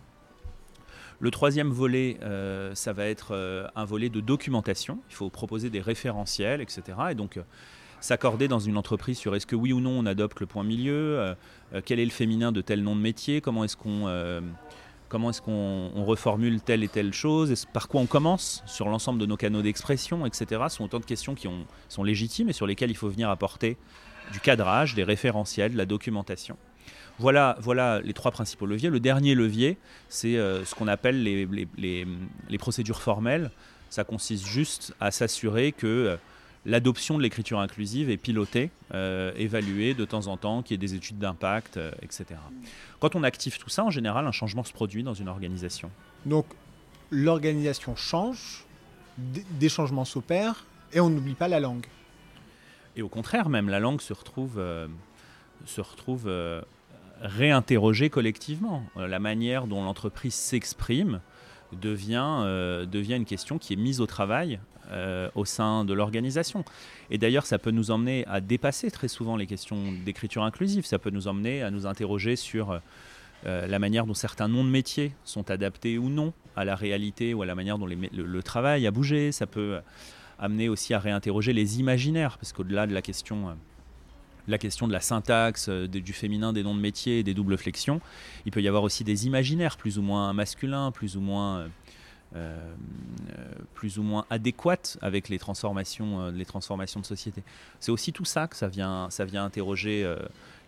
Le troisième volet, euh, ça va être euh, un volet de documentation. Il faut proposer des référentiels, etc. Et donc, euh, s'accorder dans une entreprise sur est-ce que oui ou non on adopte le point milieu, quel est le féminin de tel nom de métier, comment est-ce qu'on comment est-ce qu'on reformule telle et telle chose, par quoi on commence sur l'ensemble de nos canaux d'expression, etc. Ce sont autant de questions qui ont, sont légitimes et sur lesquelles il faut venir apporter du cadrage, des référentiels, de la documentation. Voilà, voilà les trois principaux leviers. Le dernier levier, c'est euh, ce qu'on appelle les, procédures formelles. Ça consiste juste à s'assurer que euh, l'adoption de l'écriture inclusive est pilotée, euh, évaluée de temps en temps, qu'il y ait des études d'impact, etc. Quand on active tout ça, en général, un changement se produit dans une organisation. Donc l'organisation change, des changements s'opèrent, et on n'oublie pas la langue. Et au contraire, même la langue se retrouve, euh, se retrouve euh, réinterrogée collectivement. Euh, la manière dont l'entreprise s'exprime devient, devient une question qui est mise au travail au sein de l'organisation. Et d'ailleurs, ça peut nous emmener à dépasser très souvent les questions d'écriture inclusive. Ça peut nous emmener à nous interroger sur la manière dont certains noms de métiers sont adaptés ou non à la réalité ou à la manière dont le, le, travail a bougé. Ça peut amener aussi à réinterroger les imaginaires, parce qu'au-delà de la question, euh, la question de la syntaxe, euh, du féminin des noms de métiers des doubles flexions, il peut y avoir aussi des imaginaires plus ou moins masculins, plus ou moins... Euh, plus ou moins adéquates avec les transformations, les transformations de société. C'est aussi tout ça que ça vient, ça vient interroger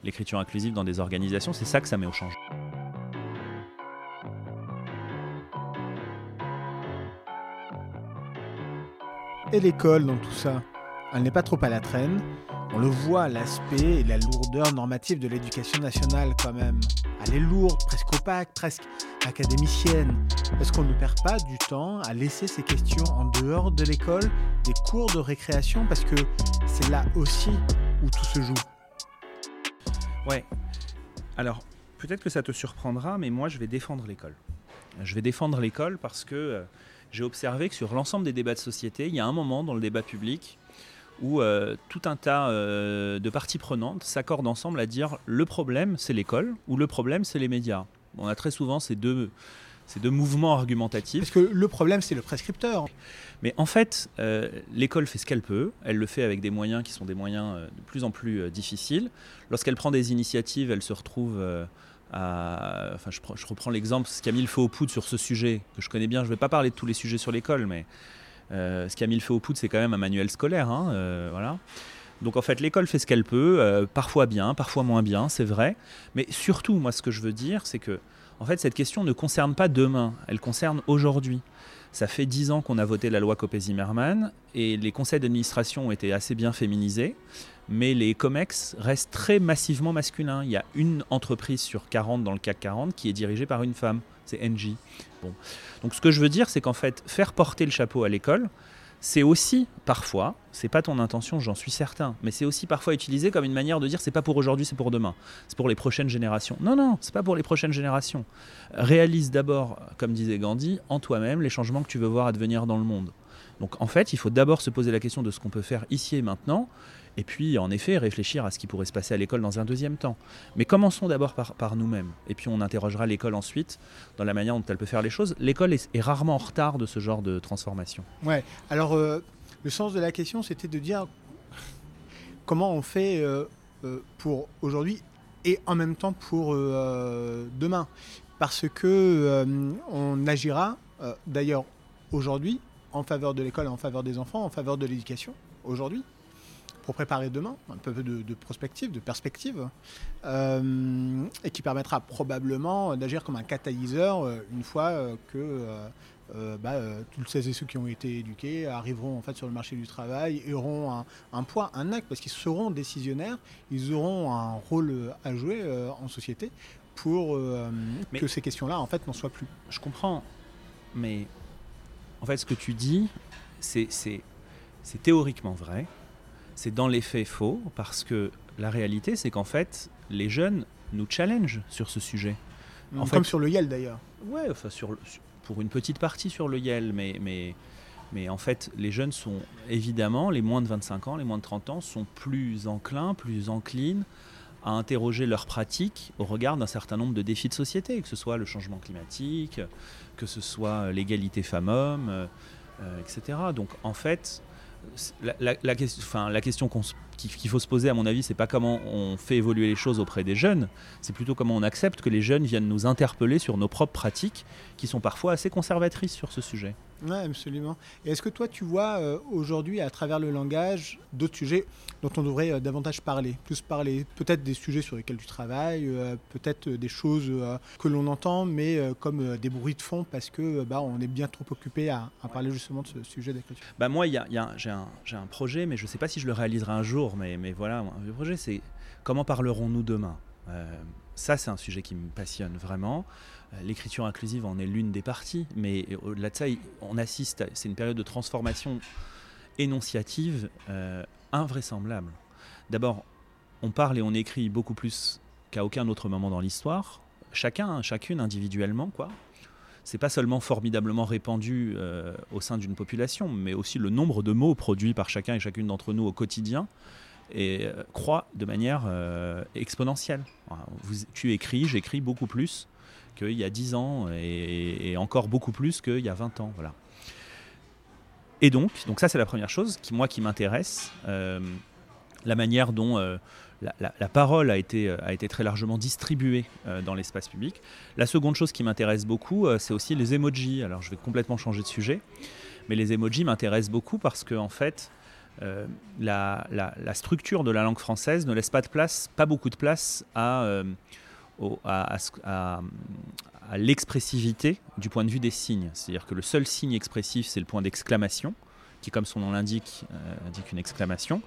l'écriture inclusive dans des organisations, c'est ça que ça met au changement. Et l'école dans tout ça. Elle n'est pas trop à la traîne. On le voit, l'aspect et la lourdeur normative de l'éducation nationale quand même. Elle est lourde, presque opaque, presque académicienne. Est-ce qu'on ne perd pas du temps à laisser ces questions en dehors de l'école, des cours de récréation, parce que c'est là aussi où tout se joue? Ouais. Alors, peut-être que ça te surprendra, mais moi je vais défendre l'école. Je vais défendre l'école parce que euh, j'ai observé que sur l'ensemble des débats de société, il y a un moment dans le débat public où euh, tout un tas euh, de parties prenantes s'accordent ensemble à dire le problème c'est l'école ou le problème c'est les médias. On a très souvent ces deux, ces deux mouvements argumentatifs. Parce que le problème c'est le prescripteur. Mais en fait, euh, l'école fait ce qu'elle peut, elle le fait avec des moyens qui sont des moyens de plus en plus difficiles. Lorsqu'elle prend des initiatives, elle se retrouve enfin, je, reprends l'exemple, ce qui a mis le feu aux poudres sur ce sujet, que je connais bien. Je ne vais pas parler de tous les sujets sur l'école, mais euh, ce qui a mis le feu aux poudres, c'est quand même un manuel scolaire. Hein, euh, voilà. Donc en fait, l'école fait ce qu'elle peut, euh, parfois bien, parfois moins bien, c'est vrai. Mais surtout, moi, ce que je veux dire, c'est que en fait, cette question ne concerne pas demain, elle concerne aujourd'hui. Ça fait dix ans qu'on a voté la loi Copé-Zimmermann et les conseils d'administration ont été assez bien féminisés, mais les COMEX restent très massivement masculins. Il y a une entreprise sur 40 dans le CAC 40 qui est dirigée par une femme, c'est NG. Bon. Donc ce que je veux dire, c'est qu'en fait, faire porter le chapeau à l'école, c'est aussi parfois, c'est pas ton intention, j'en suis certain, mais c'est aussi parfois utilisé comme une manière de dire c'est pas pour aujourd'hui, c'est pour demain, c'est pour les prochaines générations. Non, non, c'est pas pour les prochaines générations. Réalise d'abord, comme disait Gandhi, en toi-même les changements que tu veux voir advenir dans le monde. Donc en fait, il faut d'abord se poser la question de ce qu'on peut faire ici et maintenant, et puis en effet réfléchir à ce qui pourrait se passer à l'école dans un deuxième temps. Mais commençons d'abord par, nous-mêmes, et puis on interrogera l'école ensuite dans la manière dont elle peut faire les choses. L'école est, rarement en retard de ce genre de transformation. Ouais, alors euh, le sens de la question c'était de dire comment on fait euh, euh, pour aujourd'hui et en même temps pour demain. Parce que on agira d'ailleurs aujourd'hui en faveur de l'école, en faveur des enfants, en faveur de l'éducation aujourd'hui pour préparer demain, un peu de, de prospective, de perspective, euh, et qui permettra probablement d'agir comme un catalyseur euh, une fois euh, que bah, tous celles et ceux qui ont été éduqués arriveront en fait sur le marché du travail et auront un, un poids, un acte, parce qu'ils seront décisionnaires, ils auront un rôle à jouer en société pour que ces questions-là en fait n'en soient plus. Je comprends, mais en fait ce que tu dis, c'est théoriquement vrai, c'est dans les faits faux, parce que la réalité, c'est qu'en fait, les jeunes nous challengent sur ce sujet. En Comme sur le YEL d'ailleurs. Ouais, enfin, sur, pour une petite partie sur le YEL, mais, mais, mais en fait, les jeunes sont évidemment, les moins de 25 ans, les moins de 30 ans, sont plus enclins, plus enclines à interroger leurs pratiques au regard d'un certain nombre de défis de société, que ce soit le changement climatique, que ce soit l'égalité femmes-hommes, euh, etc. Donc en fait, la, question, enfin, la question qu'il faut se poser, à mon avis, c'est pas comment on fait évoluer les choses auprès des jeunes, c'est plutôt comment on accepte que les jeunes viennent nous interpeller sur nos propres pratiques, qui sont parfois assez conservatrices sur ce sujet. Oui, absolument. Et est-ce que toi, tu vois euh, aujourd'hui, à travers le langage, d'autres sujets dont on devrait euh, davantage parler Plus parler? Peut-être des sujets sur lesquels tu travailles, euh, peut-être des choses que l'on entend, mais comme des bruits de fond, parce que bah, on est bien trop occupé à, parler justement de ce sujet d'écriture. Bah moi, y y a, j'ai, un, un, projet, mais je ne sais pas si je le réaliserai un jour, mais, mais voilà, le projet, c'est comment parlerons-nous demain? Ça, c'est un sujet qui me passionne vraiment. L'écriture inclusive en est l'une des parties, mais au-delà de ça, on assiste, c'est une période de transformation énonciative euh, invraisemblable. D'abord, on parle et on écrit beaucoup plus qu'à aucun autre moment dans l'histoire, chacun, chacune individuellement, quoi. C'est pas seulement formidablement répandu euh, au sein d'une population, mais aussi le nombre de mots produits par chacun et chacune d'entre nous au quotidien et euh, croît de manière exponentielle. Vous, tu écris, j'écris beaucoup plus qu'il y a 10 ans et, encore beaucoup plus qu'il y a 20 ans. Voilà. Et donc, donc ça c'est la première chose qui moi qui m'intéresse, euh, la manière dont la, parole a été, a été très largement distribuée dans l'espace public. La seconde chose qui m'intéresse beaucoup, c'est aussi les emojis. Alors je vais complètement changer de sujet, mais les emojis m'intéressent beaucoup parce que en fait, euh, la, structure de la langue française ne laisse pas de place, pas beaucoup de place à, euh, à, l'expressivité du point de vue des signes. C'est-à-dire que le seul signe expressif, c'est le point d'exclamation, qui, comme son nom l'indique, euh, indique une exclamation.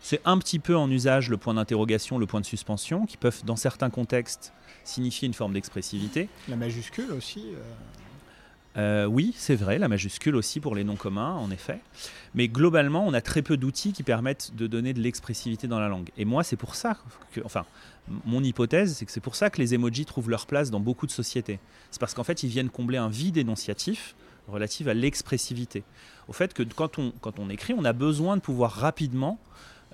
C'est un petit peu en usage le point d'interrogation, le point de suspension, qui peuvent, dans certains contextes, signifier une forme d'expressivité. La majuscule aussi euh, oui, c'est vrai, la majuscule aussi pour les noms communs, en effet. Mais globalement, on a très peu d'outils qui permettent de donner de l'expressivité dans la langue. Et moi, c'est pour ça que, enfin, mon hypothèse, c'est que c'est pour ça que les emojis trouvent leur place dans beaucoup de sociétés. C'est parce qu'en fait, ils viennent combler un vide énonciatif relatif à l'expressivité. Au fait que quand on, quand on écrit, on a besoin de pouvoir rapidement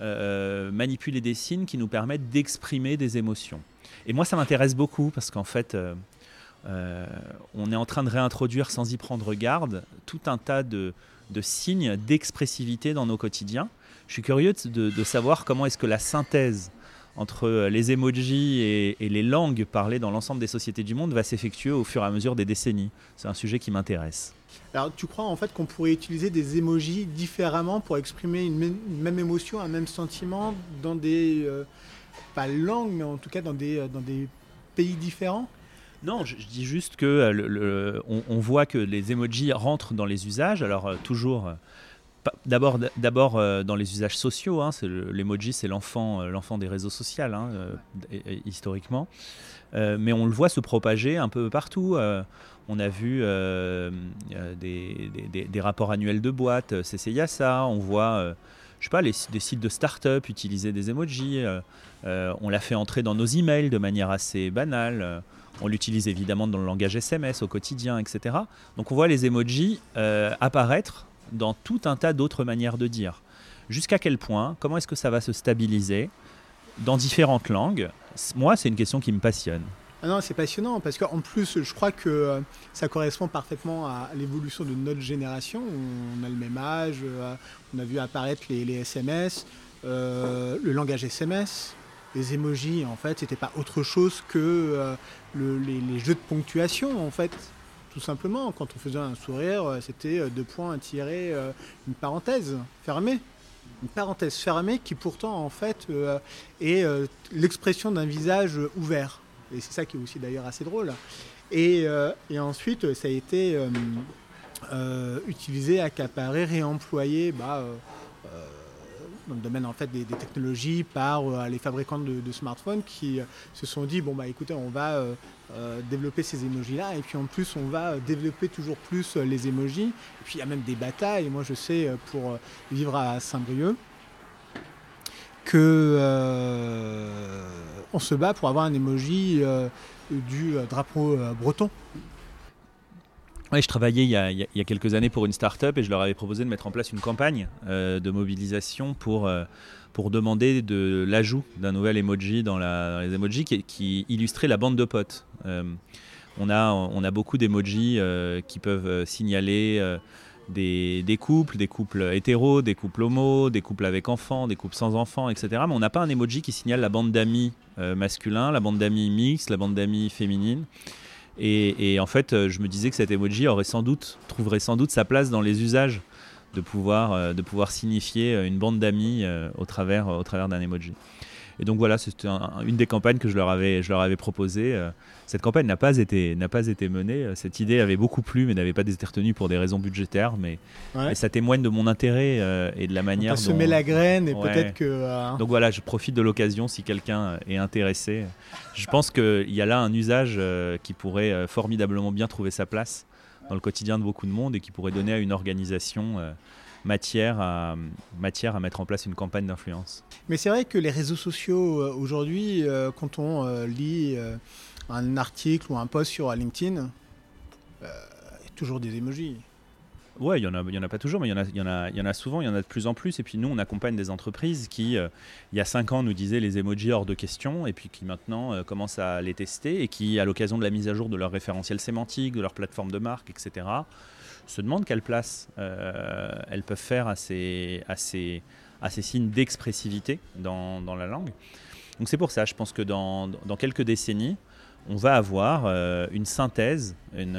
euh, manipuler des signes qui nous permettent d'exprimer des émotions. Et moi, ça m'intéresse beaucoup parce qu'en fait, euh, euh, on est en train de réintroduire sans y prendre garde tout un tas de, signes d'expressivité dans nos quotidiens. Je suis curieux de, savoir comment est-ce que la synthèse entre les emojis et, les langues parlées dans l'ensemble des sociétés du monde va s'effectuer au fur et à mesure des décennies. C'est un sujet qui m'intéresse. Alors tu crois en fait qu'on pourrait utiliser des emojis différemment pour exprimer une même, émotion, un même sentiment dans des, pas langues, mais en tout cas dans des, dans des pays différents? Non, je, dis juste que euh, on, voit que les emojis rentrent dans les usages. Alors euh, toujours, euh, d'abord, d'abord dans les usages sociaux. Hein, l'emoji, c'est l'enfant, l'enfant des réseaux sociaux hein, historiquement. mais on le voit se propager un peu partout. on a vu des, rapports annuels de boîtes, Yassa. On voit, je sais pas, les, des sites de start-up utiliser des emojis. on l'a fait entrer dans nos emails de manière assez banale. On l'utilise évidemment dans le langage SMS au quotidien, etc. Donc on voit les emojis euh, apparaître dans tout un tas d'autres manières de dire. Jusqu'à quel point Comment est-ce que ça va se stabiliser dans différentes langues? Moi, c'est une question qui me passionne. Ah non, c'est passionnant parce qu'en plus, je crois que euh, ça correspond parfaitement à l'évolution de notre génération. On a le même âge, euh, on a vu apparaître les, SMS, le langage SMS, les emojis, en fait, c'était pas autre chose que euh, les, jeux de ponctuation, en fait. Tout simplement, quand on faisait un sourire, euh, c'était euh, deux points, tirer une parenthèse fermée. Une parenthèse fermée qui pourtant, en fait, est l'expression d'un visage ouvert. Et c'est ça qui est aussi d'ailleurs assez drôle. Et, ensuite, ça a été utilisé, accaparé, réemployé. Bah, dans le domaine en fait des, technologies par euh, les fabricants de, smartphones qui euh, se sont dit bon bah écoutez on va euh, développer ces emojis là et puis en plus on va développer toujours plus les emojis et puis il y a même des batailles. Moi je sais pour vivre à Saint-Brieuc que on se bat pour avoir un emoji du drapeau breton je travaillais il y, a, quelques années pour une start-up et je leur avais proposé de mettre en place une campagne euh, de mobilisation pour, euh, pour demander de l'ajout d'un nouvel emoji dans, les emojis qui, illustrait la bande de potes. Euh, on, a, on a beaucoup d'emojis qui peuvent signaler des, des, couples, des couples hétéros, des couples homos, des couples avec enfants, des couples sans enfants, etc. Mais on n'a pas un emoji qui signale la bande d'amis masculins, la bande d'amis mixte, la bande d'amis féminine. Et, en fait, euh, je me disais que cet emoji trouverait sans doute sa place dans les usages de pouvoir, euh, signifier euh, une bande d'amis au travers d'un emoji. Et donc voilà, c'était une des campagnes que je leur avais, je leur avais proposé. Cette campagne n'a pas, été, pas été menée. Cette idée avait beaucoup plu, mais n'avait pas été retenue pour des raisons budgétaires. Mais, ça témoigne de mon intérêt et de la manière dont... semer la graine et peut-être que... Donc voilà, je profite de l'occasion si quelqu'un est intéressé. Je pense qu'il y a là un usage euh, qui pourrait euh, formidablement bien trouver sa place dans le quotidien de beaucoup de monde et qui pourrait donner à une organisation euh, matière à, matière à mettre en place une campagne d'influence. Mais c'est vrai que les réseaux sociaux aujourd'hui, quand on lit un article ou un post sur LinkedIn, il y a toujours des emojis. Ouais, il y en a, y en a pas toujours, mais il y en a, il y en a, il y en a souvent, il y en a de plus en plus. Et puis nous, on accompagne des entreprises qui, euh, il y a cinq ans, nous disaient les emojis hors de question, et puis qui maintenant euh, commencent à les tester et qui, à l'occasion de la mise à jour de leur référentiel sémantique, de leur plateforme de marque, etc., se demandent quelle place euh, elles peuvent faire à ces, signes d'expressivité dans, la langue. Donc c'est pour ça, je pense que dans, quelques décennies, on va avoir une synthèse une,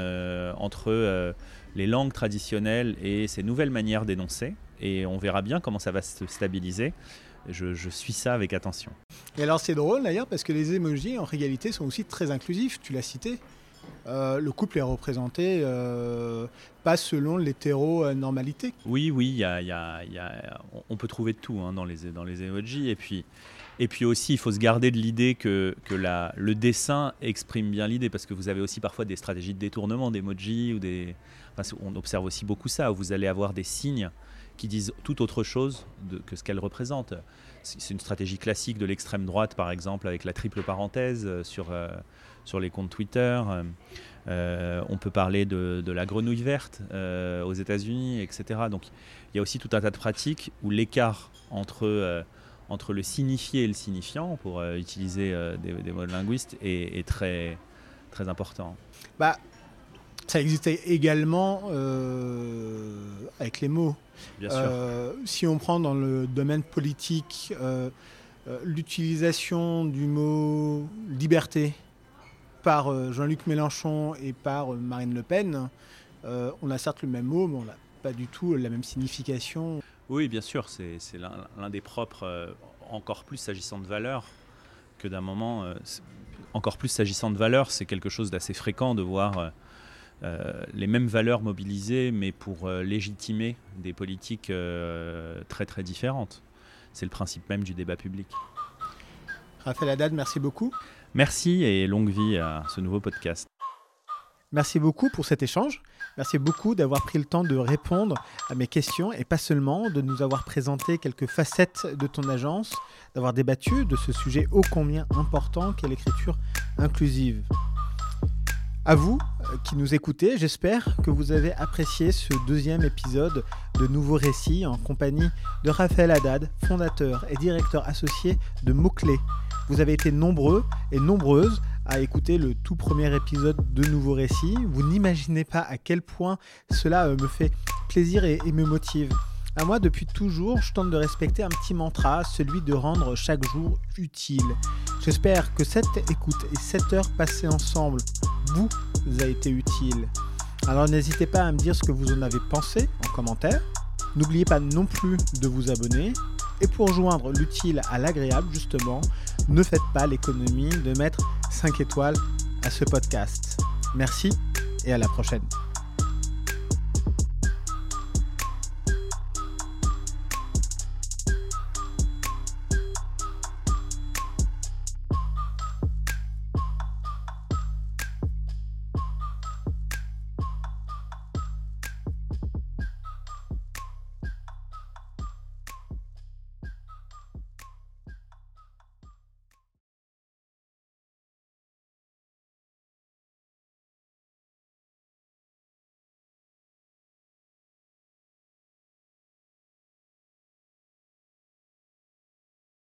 entre les langues traditionnelles et ces nouvelles manières d'énoncer. Et on verra bien comment ça va se stabiliser. Je, suis ça avec attention. Et alors c'est drôle d'ailleurs parce que les emojis en réalité sont aussi très inclusifs, tu l'as cité. Euh, le couple est représenté euh, pas selon l'hétéronormalité. Oui, oui, on peut trouver de tout hein, dans, les, dans les emojis. Et puis, et puis aussi, il faut se garder de l'idée que, le dessin exprime bien l'idée, parce que vous avez aussi parfois des stratégies de détournement d'emojis ou des, on observe aussi beaucoup ça, où vous allez avoir des signes qui disent tout autre chose que ce qu'elles représentent. C'est une stratégie classique de l'extrême droite, par exemple, avec la triple parenthèse euh, sur, sur les comptes Twitter. Euh, on peut parler de, la grenouille verte aux États-Unis, etc. Donc il y a aussi tout un tas de pratiques où l'écart entre, entre le signifié et le signifiant, pour utiliser des, mots linguistes, est, est, très, très important. Bah, ça existait également euh, avec les mots. Bien sûr. Euh, si on prend dans le domaine politique, euh, euh, l'utilisation du mot liberté par euh, Jean-Luc Mélenchon et par euh, Marine Le Pen, on a certes le même mot, mais on n'a pas du tout la même signification. Oui, bien sûr, c'est l'un des propres, encore plus s'agissant de valeurs, que d'un moment, encore plus s'agissant de valeurs, c'est quelque chose d'assez fréquent de voir les mêmes valeurs mobilisées, mais pour légitimer des politiques très très différentes c'est le principe même du débat public. Raphaël Haddad, merci beaucoup. Merci et longue vie à ce nouveau podcast. Merci beaucoup pour cet échange. Merci beaucoup d'avoir pris le temps de répondre à mes questions et pas seulement de nous avoir présenté quelques facettes de ton agence, d'avoir débattu de ce sujet ô combien important qu'est l'écriture inclusive. À vous euh, qui nous écoutez, j'espère que vous avez apprécié ce deuxième épisode de Nouveaux Récits en compagnie de Raphaël Haddad, fondateur et directeur associé de Mots-Clés. Vous avez été nombreux et nombreuses à écouter le tout premier épisode de Nouveaux Récits. Vous n'imaginez pas à quel point cela euh, me fait plaisir et, me motive. À moi, depuis toujours, je tente de respecter un petit mantra, celui de rendre chaque jour utile. J'espère que cette écoute et cette heure passée ensemble vous a été utile. Alors n'hésitez pas à me dire ce que vous en avez pensé en commentaire. N'oubliez pas non plus de vous abonner. Et pour joindre l'utile à l'agréable, justement, ne faites pas l'économie de mettre 5 étoiles à ce podcast. Merci et à la prochaine.